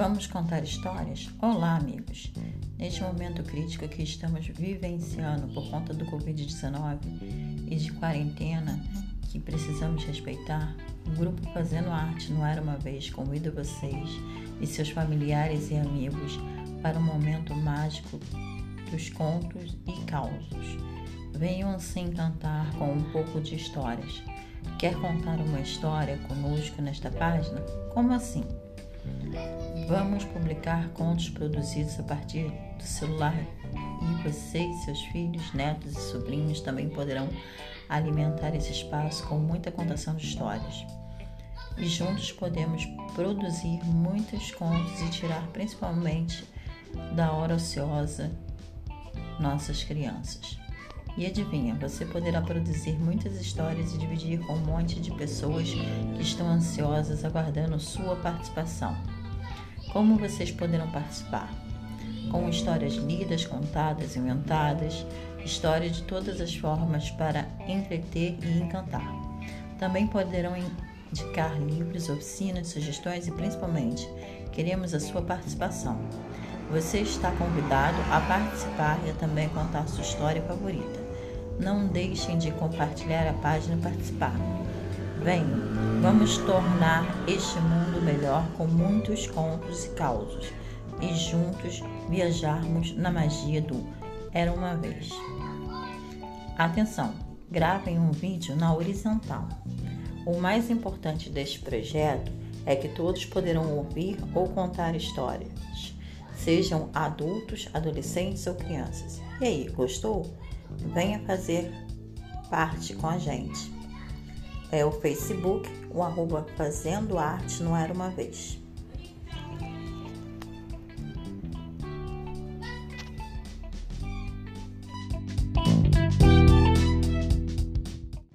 Vamos contar histórias? Olá, amigos! Neste momento crítico que estamos vivenciando por conta do Covid-19 e de quarentena que precisamos respeitar, o grupo Fazendo Arte no Era Uma Vez convida vocês e seus familiares e amigos para um momento mágico dos contos e causos. Venham se encantar com um pouco de histórias. Quer contar uma história conosco nesta página? Como assim? Vamos publicar contos produzidos a partir do celular e você e seus filhos, netos e sobrinhos também poderão alimentar esse espaço com muita contação de histórias. E juntos podemos produzir muitos contos e tirar principalmente da hora ociosa nossas crianças. E adivinha, você poderá produzir muitas histórias e dividir com um monte de pessoas que estão ansiosas aguardando sua participação. Como vocês poderão participar? Com histórias lidas, contadas, inventadas, histórias de todas as formas para entreter e encantar. Também poderão indicar livros, oficinas, sugestões e principalmente queremos a sua participação. Você está convidado a participar e a também contar sua história favorita. Não deixem de compartilhar a página e participar. Venham, vamos tornar este mundo melhor com muitos contos e causos e juntos viajarmos na magia do Era uma vez. Atenção, gravem um vídeo na horizontal. O mais importante deste projeto é que todos poderão ouvir ou contar histórias, sejam adultos, adolescentes ou crianças. E aí, gostou? Venha fazer parte com a gente é o Facebook, o arroba Fazendo Arte Não Era Uma Vez.